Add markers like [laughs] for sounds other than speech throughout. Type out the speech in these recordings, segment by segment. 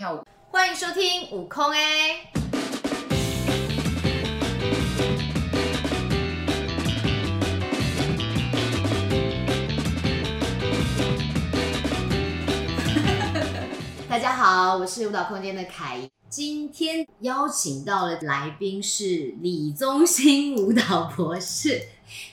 跳舞，欢迎收听悟空哎。[laughs] 大家好，我是舞蹈空间的凯，今天邀请到的来宾是李宗兴舞蹈博士。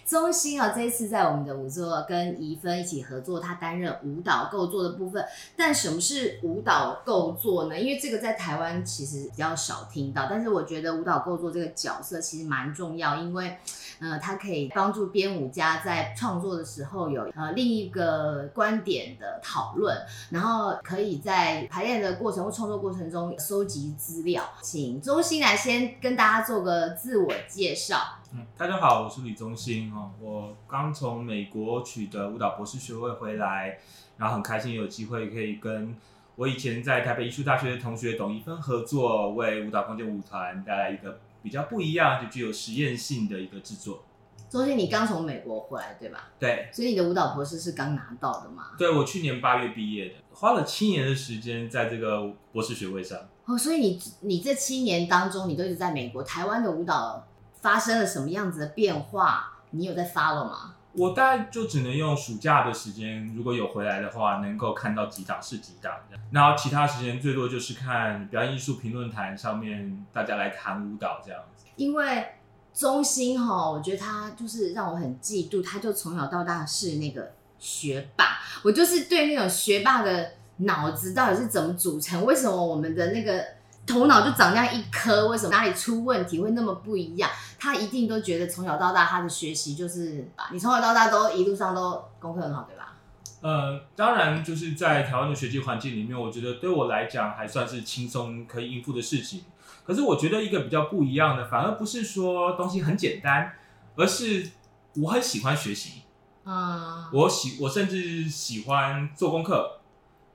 中心啊，这一次在我们的舞作跟怡芬一起合作，他担任舞蹈构作的部分。但什么是舞蹈构作呢？因为这个在台湾其实比较少听到，但是我觉得舞蹈构作这个角色其实蛮重要，因为呃，它可以帮助编舞家在创作的时候有呃另一个观点的讨论，然后可以在排练的过程或创作过程中搜集资料。请中心来先跟大家做个自我介绍。嗯，大家好，我是李宗兴哦。我刚从美国取得舞蹈博士学位回来，然后很开心有机会可以跟我以前在台北艺术大学的同学董一芬合作，为舞蹈空间舞团带来一个比较不一样、就具有实验性的一个制作。宗兴，你刚从美国回来对吧？对。所以你的舞蹈博士是刚拿到的吗？对，我去年八月毕业的，花了七年的时间在这个博士学位上。哦，所以你你这七年当中，你都一直在美国，台湾的舞蹈发生了什么样子的变化？你有在 follow 吗？我大概就只能用暑假的时间，如果有回来的话，能够看到几档是几档。然后其他时间最多就是看表演艺术评论坛上面大家来谈舞蹈这样子。因为中心哈，我觉得他就是让我很嫉妒，他就从小到大是那个学霸。我就是对那种学霸的脑子到底是怎么组成？为什么我们的那个？头脑就长这样一颗，为什么哪里出问题会那么不一样？他一定都觉得从小到大他的学习就是，你从小到大都一路上都功课很好，对吧？呃，当然就是在台湾的学习环境里面，我觉得对我来讲还算是轻松可以应付的事情。可是我觉得一个比较不一样的，反而不是说东西很简单，而是我很喜欢学习。嗯，我喜我甚至喜欢做功课。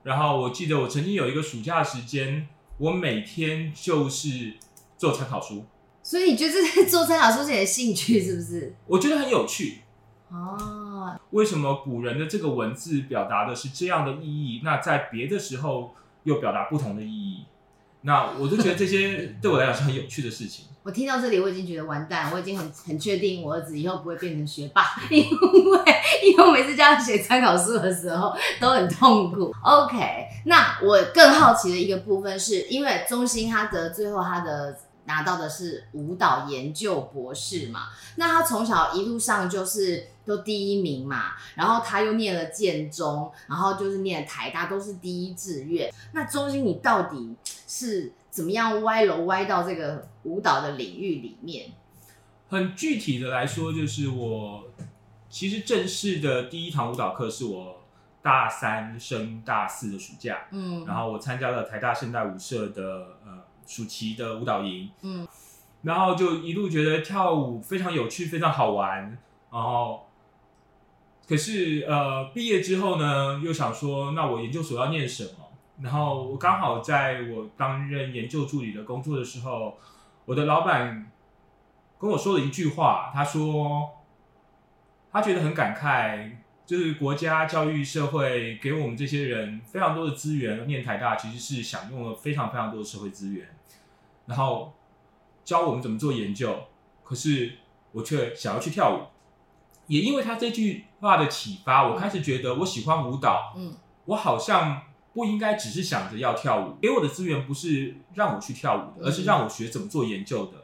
然后我记得我曾经有一个暑假的时间。我每天就是做参考书，所以你觉得做参考书是你的兴趣是不是？我觉得很有趣哦。为什么古人的这个文字表达的是这样的意义？那在别的时候又表达不同的意义？那我就觉得这些 [laughs] 对我来讲是很有趣的事情。我听到这里，我已经觉得完蛋，我已经很很确定我儿子以后不会变成学霸，[laughs] 因为因为我每次叫他写参考书的时候都很痛苦。OK，那我更好奇的一个部分是因为宗兴他的最后他的拿到的是舞蹈研究博士嘛，那他从小一路上就是都第一名嘛，然后他又念了建中，然后就是念台大都是第一志愿。那宗兴你到底是？怎么样歪楼歪到这个舞蹈的领域里面？很具体的来说，就是我其实正式的第一堂舞蹈课是我大三升大四的暑假，嗯，然后我参加了台大现代舞社的呃暑期的舞蹈营，嗯，然后就一路觉得跳舞非常有趣，非常好玩，然后可是呃毕业之后呢，又想说，那我研究所要念什么？然后我刚好在我担任研究助理的工作的时候，我的老板跟我说了一句话，他说他觉得很感慨，就是国家教育社会给我们这些人非常多的资源，念台大其实是享用了非常非常多的社会资源，然后教我们怎么做研究，可是我却想要去跳舞，也因为他这句话的启发，我开始觉得我喜欢舞蹈，嗯，我好像。不应该只是想着要跳舞，给我的资源不是让我去跳舞的，而是让我学怎么做研究的。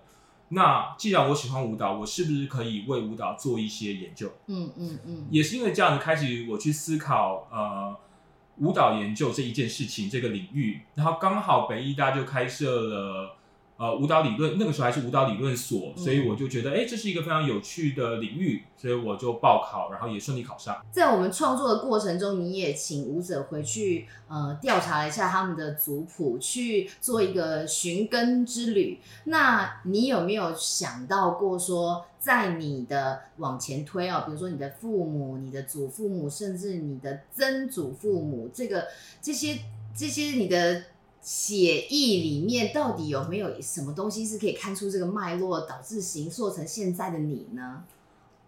嗯、那既然我喜欢舞蹈，我是不是可以为舞蹈做一些研究？嗯嗯嗯，也是因为这样子开始我去思考呃舞蹈研究这一件事情这个领域，然后刚好北医大就开设了。呃，舞蹈理论那个时候还是舞蹈理论所，所以我就觉得，哎、欸，这是一个非常有趣的领域，所以我就报考，然后也顺利考上。在我们创作的过程中，你也请舞者回去呃调查了一下他们的族谱，去做一个寻根之旅。那你有没有想到过说，在你的往前推啊，比如说你的父母、你的祖父母，甚至你的曾祖父母，这个这些这些你的。血液里面到底有没有什么东西是可以看出这个脉络，导致形塑成现在的你呢？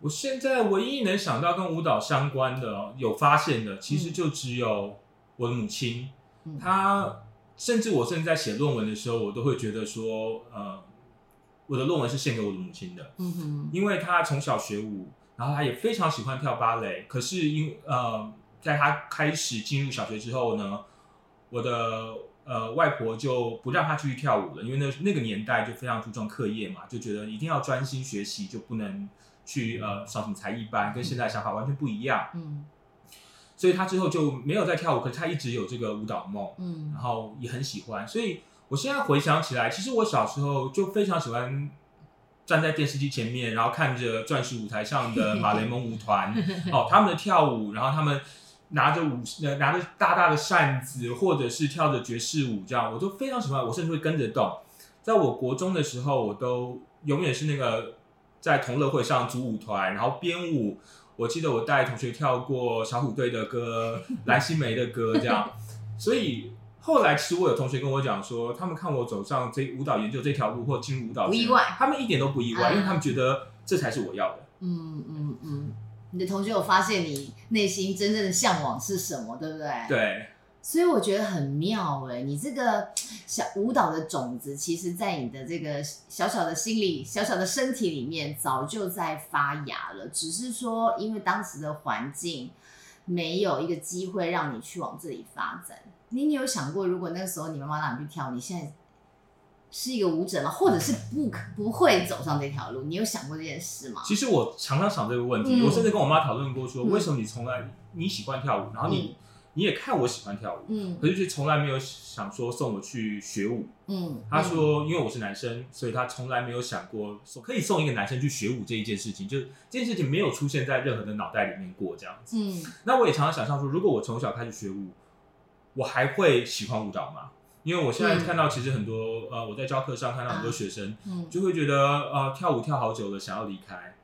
我现在唯一能想到跟舞蹈相关的、有发现的，其实就只有我的母亲。嗯、她甚至我甚至在写论文的时候，我都会觉得说，呃，我的论文是献给我的母亲的。嗯哼，因为她从小学舞，然后她也非常喜欢跳芭蕾。可是因呃，在她开始进入小学之后呢，我的呃外婆就不让她继续跳舞了，因为那那个年代就非常注重课业嘛，就觉得一定要专心学习，就不能去呃上什么才艺班，跟现在想法完全不一样。嗯。所以他之后就没有再跳舞，可是他一直有这个舞蹈梦，嗯，然后也很喜欢。所以我现在回想起来，其实我小时候就非常喜欢站在电视机前面，然后看着钻石舞台上的马雷蒙舞团 [laughs] 哦，他们的跳舞，然后他们拿着舞拿着大大的扇子，或者是跳着爵士舞，这样我都非常喜欢。我甚至会跟着动。在我国中的时候，我都永远是那个在同乐会上组舞团，然后编舞。我记得我带同学跳过小虎队的歌、蓝心湄的歌，这样。[laughs] 所以后来其实我有同学跟我讲说，他们看我走上这舞蹈研究这条路或进入舞蹈，不意外，他们一点都不意外，嗯、因为他们觉得这才是我要的。嗯嗯嗯，你的同学有发现你内心真正的向往是什么，对不对？对。所以我觉得很妙哎，你这个小舞蹈的种子，其实，在你的这个小小的心里、小小的身体里面，早就在发芽了。只是说，因为当时的环境没有一个机会让你去往这里发展。你你有想过，如果那个时候你妈妈让你去跳，你现在是一个舞者吗？或者是不可不会走上这条路？你有想过这件事吗？其实我常常想这个问题，嗯、我甚至跟我妈讨论过，说为什么你从来你喜欢跳舞，然后你。嗯你也看我喜欢跳舞，嗯，可是却从来没有想说送我去学舞，嗯，他说因为我是男生，所以他从来没有想过说可以送一个男生去学舞这一件事情，就这件事情没有出现在任何的脑袋里面过这样子，嗯，那我也常常想象说，如果我从小开始学舞，我还会喜欢舞蹈吗？因为我现在看到其实很多呃，我在教课上看到很多学生，嗯，就会觉得呃跳舞跳好久了，想要离开，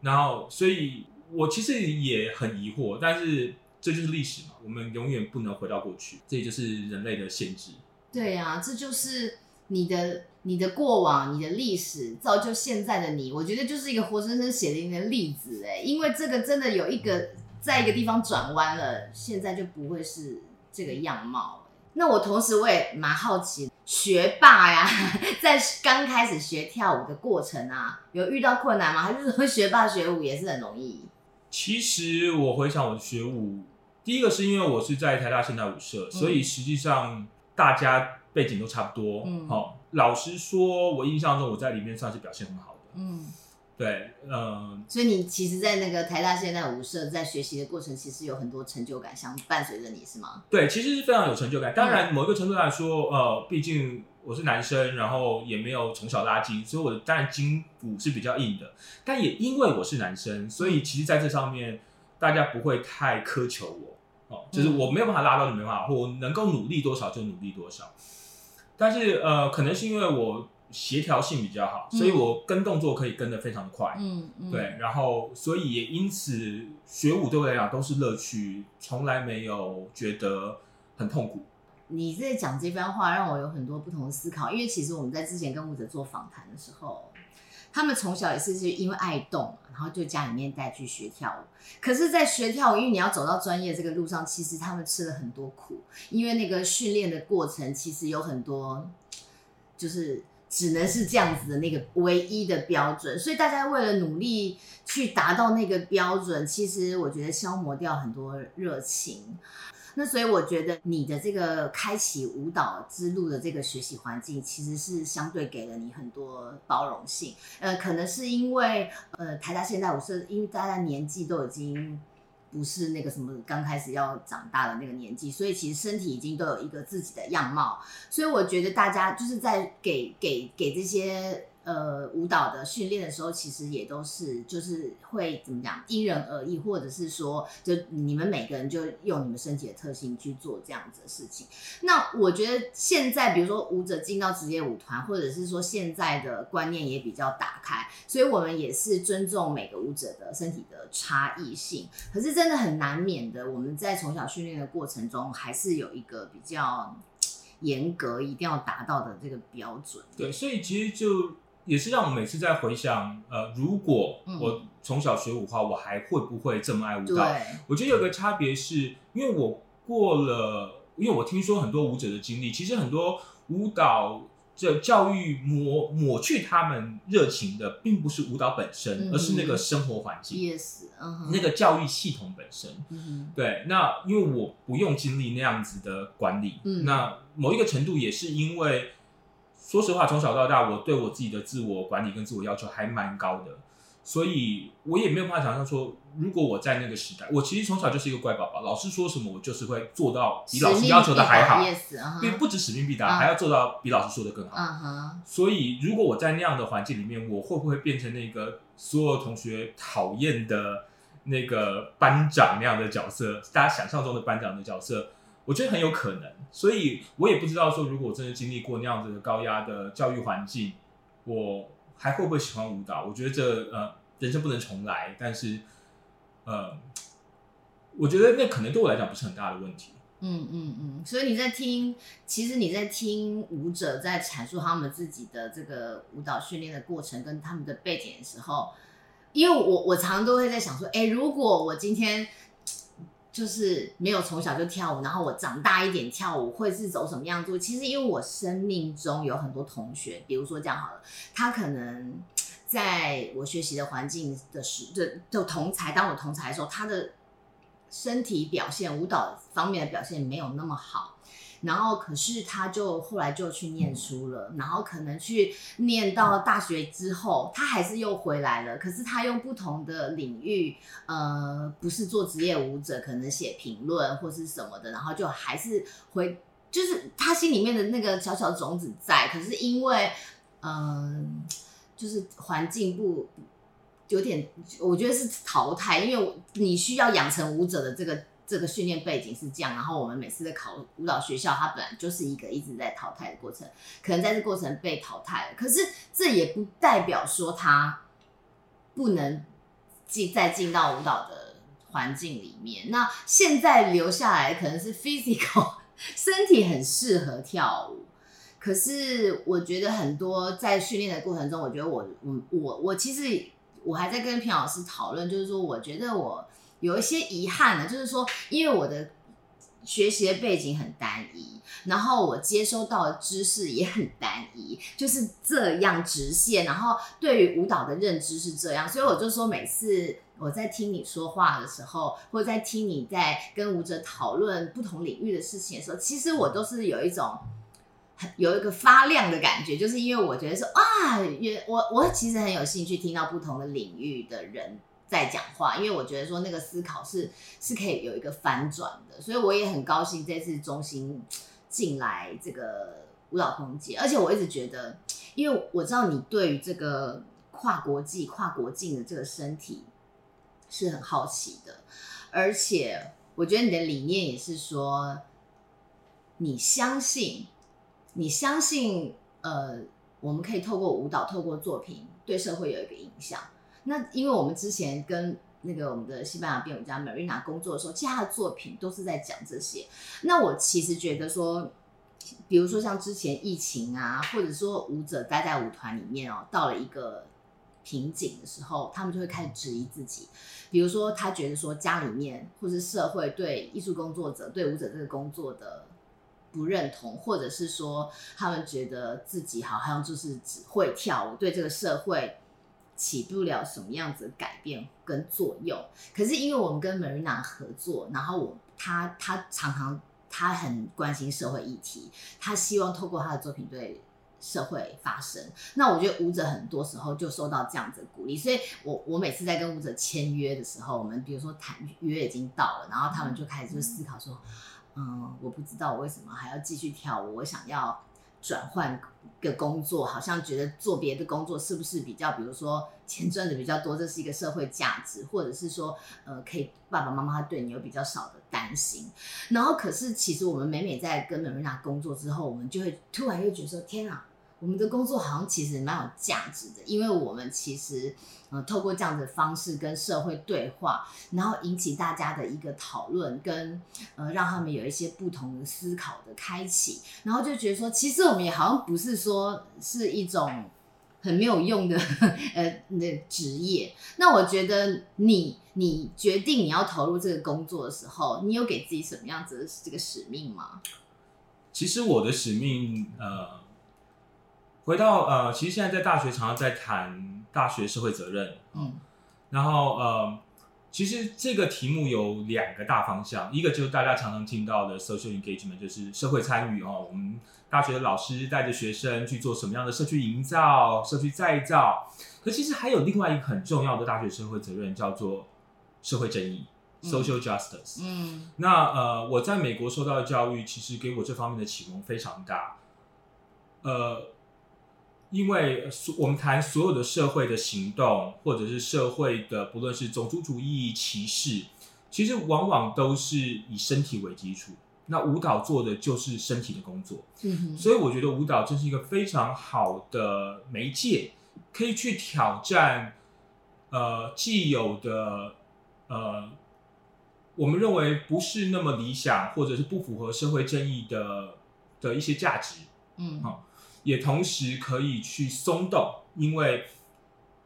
然后所以我其实也很疑惑，但是。这就是历史嘛，我们永远不能回到过去，这也就是人类的限制。对呀、啊，这就是你的你的过往，你的历史造就现在的你。我觉得就是一个活生生血淋淋的例子哎，因为这个真的有一个在一个地方转弯了，现在就不会是这个样貌。那我同时我也蛮好奇，学霸呀，[laughs] 在刚开始学跳舞的过程啊，有遇到困难吗？还是说学霸学舞也是很容易？其实我回想我学舞。第一个是因为我是在台大现代舞社，嗯、所以实际上大家背景都差不多。嗯，好、哦，老实说，我印象中我在里面算是表现很好的。嗯，对，嗯、呃。所以你其实，在那个台大现代舞社在学习的过程，其实有很多成就感相伴随着你，是吗？对，其实是非常有成就感。当然，某一个程度来说，呃，毕竟我是男生，然后也没有从小拉筋，所以我的当然筋骨是比较硬的。但也因为我是男生，所以其实在这上面。大家不会太苛求我，哦，就是我没有办法拉到你没办法，或我能够努力多少就努力多少。但是呃，可能是因为我协调性比较好，所以我跟动作可以跟得非常快，嗯嗯，对，然后所以也因此学舞对我来讲都是乐趣，从来没有觉得很痛苦。你在讲这番话让我有很多不同的思考，因为其实我们在之前跟舞者做访谈的时候。他们从小也是是因为爱动，然后就家里面带去学跳舞。可是，在学跳舞，因为你要走到专业这个路上，其实他们吃了很多苦，因为那个训练的过程其实有很多，就是只能是这样子的那个唯一的标准。所以大家为了努力去达到那个标准，其实我觉得消磨掉很多热情。那所以我觉得你的这个开启舞蹈之路的这个学习环境，其实是相对给了你很多包容性。呃，可能是因为呃台大现代舞社，因为大家年纪都已经不是那个什么刚开始要长大的那个年纪，所以其实身体已经都有一个自己的样貌。所以我觉得大家就是在给给给这些。呃，舞蹈的训练的时候，其实也都是就是会怎么讲，因人而异，或者是说，就你们每个人就用你们身体的特性去做这样子的事情。那我觉得现在，比如说舞者进到职业舞团，或者是说现在的观念也比较打开，所以我们也是尊重每个舞者的身体的差异性。可是真的很难免的，我们在从小训练的过程中，还是有一个比较严格一定要达到的这个标准。对，所以其实就。也是让我每次在回想，呃，如果我从小学舞的话，我还会不会这么爱舞蹈？我觉得有个差别是，因为我过了因为我听说很多舞者的经历，其实很多舞蹈这教育抹抹去他们热情的，并不是舞蹈本身，嗯、而是那个生活环境，yes，、uh huh. 那个教育系统本身。嗯、对，那因为我不用经历那样子的管理，嗯、那某一个程度也是因为，说实话，从小到大，我对我自己的自我管理跟自我要求还蛮高的。所以我也没有办法想象说，如果我在那个时代，我其实从小就是一个乖宝宝，老师说什么我就是会做到比老师要求的还好，因为、uh. 不止使命必达，uh. 还要做到比老师说的更好。Uh. 所以如果我在那样的环境里面，我会不会变成那个所有同学讨厌的那个班长那样的角色？大家想象中的班长的角色，我觉得很有可能。所以我也不知道说，如果我真的经历过那样子的高压的教育环境，我。还会不会喜欢舞蹈？我觉得这呃，人生不能重来。但是，呃，我觉得那可能对我来讲不是很大的问题。嗯嗯嗯。所以你在听，其实你在听舞者在阐述他们自己的这个舞蹈训练的过程跟他们的背景的时候，因为我我常常都会在想说，哎，如果我今天。就是没有从小就跳舞，然后我长大一点跳舞会是走什么样子？其实因为我生命中有很多同学，比如说这样好了，他可能在我学习的环境的时，就就同才，当我同才的时候，他的身体表现、舞蹈方面的表现没有那么好。然后，可是他就后来就去念书了，嗯、然后可能去念到大学之后，他还是又回来了。可是他用不同的领域，呃，不是做职业舞者，可能写评论或是什么的，然后就还是回，就是他心里面的那个小小种子在。可是因为，嗯、呃，就是环境不有点，我觉得是淘汰，因为你需要养成舞者的这个。这个训练背景是这样，然后我们每次在考舞蹈学校，它本来就是一个一直在淘汰的过程，可能在这过程被淘汰了。可是这也不代表说他不能进再进到舞蹈的环境里面。那现在留下来可能是 physical [laughs] 身体很适合跳舞，可是我觉得很多在训练的过程中，我觉得我我我我其实我还在跟平老师讨论，就是说我觉得我。有一些遗憾呢，就是说，因为我的学习的背景很单一，然后我接收到的知识也很单一，就是这样直线。然后对于舞蹈的认知是这样，所以我就说，每次我在听你说话的时候，或者在听你在跟舞者讨论不同领域的事情的时候，其实我都是有一种有一个发亮的感觉，就是因为我觉得说啊，也我我其实很有兴趣听到不同的领域的人。在讲话，因为我觉得说那个思考是是可以有一个反转的，所以我也很高兴这次中心进来这个舞蹈空间，而且我一直觉得，因为我知道你对于这个跨国际、跨国境的这个身体是很好奇的，而且我觉得你的理念也是说，你相信，你相信，呃，我们可以透过舞蹈、透过作品对社会有一个影响。那因为我们之前跟那个我们的西班牙编舞家 Marina 工作的时候，其他的作品都是在讲这些。那我其实觉得说，比如说像之前疫情啊，或者说舞者待在舞团里面哦，到了一个瓶颈的时候，他们就会开始质疑自己。比如说他觉得说家里面或是社会对艺术工作者、对舞者这个工作的不认同，或者是说他们觉得自己好像就是只会跳舞，对这个社会。起不了什么样子的改变跟作用，可是因为我们跟 Marina 合作，然后我他他常常他很关心社会议题，他希望透过他的作品对社会发声。那我觉得舞者很多时候就受到这样子的鼓励，所以我我每次在跟舞者签约的时候，我们比如说谈约已经到了，然后他们就开始就思考说，嗯，我不知道我为什么还要继续跳舞，我想要。转换个工作，好像觉得做别的工作是不是比较，比如说钱赚的比较多，这是一个社会价值，或者是说，呃，可以爸爸妈妈对你有比较少的担心。然后，可是其实我们每每在跟美瑞娜工作之后，我们就会突然又觉得说，天啊！我们的工作好像其实蛮有价值的，因为我们其实呃透过这样的方式跟社会对话，然后引起大家的一个讨论，跟呃让他们有一些不同的思考的开启，然后就觉得说，其实我们也好像不是说是一种很没有用的 [laughs] 呃的职业。那我觉得你你决定你要投入这个工作的时候，你有给自己什么样子的这个使命吗？其实我的使命，呃，回到呃，其实现在在大学常常在谈大学社会责任，嗯，然后呃，其实这个题目有两个大方向，一个就是大家常常听到的 social engagement，就是社会参与哦，我们大学的老师带着学生去做什么样的社区营造、社区再造，可其实还有另外一个很重要的大学社会责任，叫做社会正义。Social justice。嗯，那呃，我在美国受到的教育，其实给我这方面的启蒙非常大。呃，因为我们谈所有的社会的行动，或者是社会的，不论是种族主义、歧视，其实往往都是以身体为基础。那舞蹈做的就是身体的工作。嗯，所以我觉得舞蹈真是一个非常好的媒介，可以去挑战呃既有的呃。我们认为不是那么理想，或者是不符合社会正义的的一些价值，嗯，好，也同时可以去松动，因为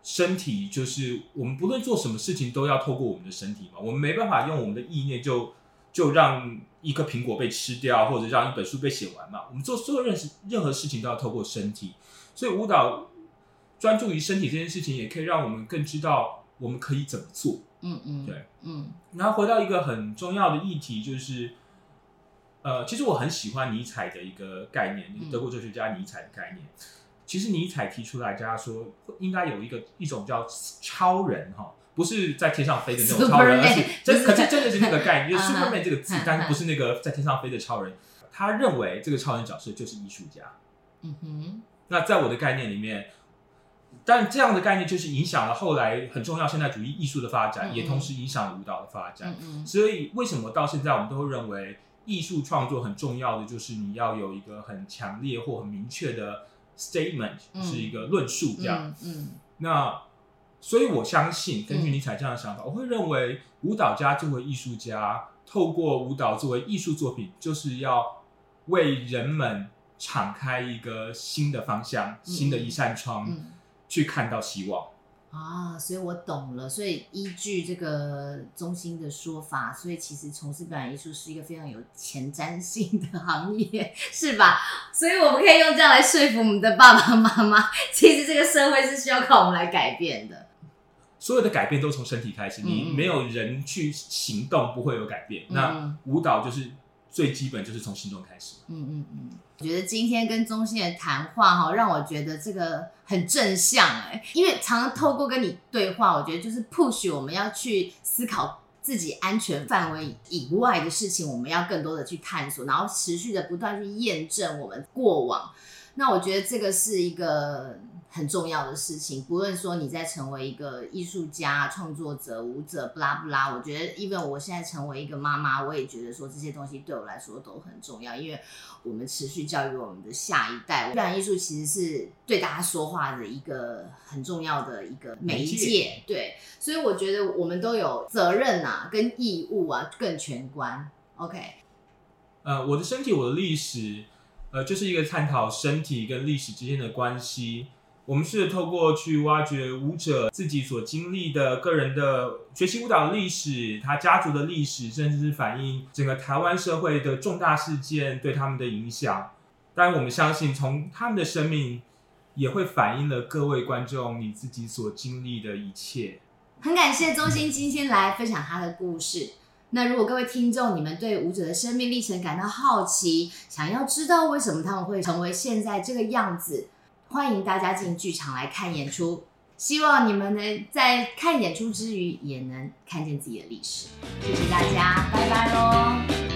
身体就是我们不论做什么事情都要透过我们的身体嘛，我们没办法用我们的意念就就让一个苹果被吃掉，或者让一本书被写完嘛，我们做所有任任何事情都要透过身体，所以舞蹈专注于身体这件事情，也可以让我们更知道我们可以怎么做。嗯嗯，对，嗯，然后回到一个很重要的议题，就是，呃，其实我很喜欢尼采的一个概念，德国哲学家尼采的概念。其实尼采提出来，大家说应该有一个一种叫超人哈，不是在天上飞的那种超人，而是真，可是真的是那个 [laughs] 概念，就是 Superman 这个字，但是不是那个在天上飞的超人。他认为这个超人角色就是艺术家。嗯哼，那在我的概念里面。但这样的概念就是影响了后来很重要现代主义艺术的发展，嗯嗯，也同时影响了舞蹈的发展。嗯嗯，所以为什么到现在我们都会认为艺术创作很重要的就是你要有一个很强烈或很明确的 statement，嗯、是一个论述这样。嗯，嗯，那所以我相信，根据尼采这样的想法，嗯、我会认为舞蹈家作为艺术家，透过舞蹈作为艺术作品，就是要为人们敞开一个新的方向，嗯、新的一扇窗。嗯去看到希望啊，所以我懂了。所以依据这个中心的说法，所以其实从事表演艺术是一个非常有前瞻性的 [laughs] 行业，是吧？所以我们可以用这样来说服我们的爸爸妈妈，其实这个社会是需要靠我们来改变的。所有的改变都从身体开始，你没有人去行动，不会有改变。嗯、那舞蹈就是。最基本就是从心中开始。嗯嗯嗯，我觉得今天跟中心的谈话哈，让我觉得这个很正向哎，因为常常透过跟你对话，我觉得就是 push 我们要去思考自己安全范围以外的事情，我们要更多的去探索，然后持续的不断去验证我们过往。那我觉得这个是一个。很重要的事情，不论说你在成为一个艺术家、创作者、舞者，不拉不拉，我觉得，even 我现在成为一个妈妈，我也觉得说这些东西对我来说都很重要，因为我们持续教育我们的下一代。表演艺术其实是对大家说话的一个很重要的一个媒介，对，所以我觉得我们都有责任啊，跟义务啊，更全观。OK，呃，我的身体，我的历史，呃，就是一个探讨身体跟历史之间的关系。我们是透过去挖掘舞者自己所经历的个人的学习舞蹈的历史，他家族的历史，甚至是反映整个台湾社会的重大事件对他们的影响。当然，我们相信从他们的生命也会反映了各位观众你自己所经历的一切。很感谢中心今天来分享他的故事。那如果各位听众你们对舞者的生命历程感到好奇，想要知道为什么他们会成为现在这个样子？欢迎大家进剧场来看演出希望你们能在看演出之余也能看见自己的历史。谢谢大家拜拜喽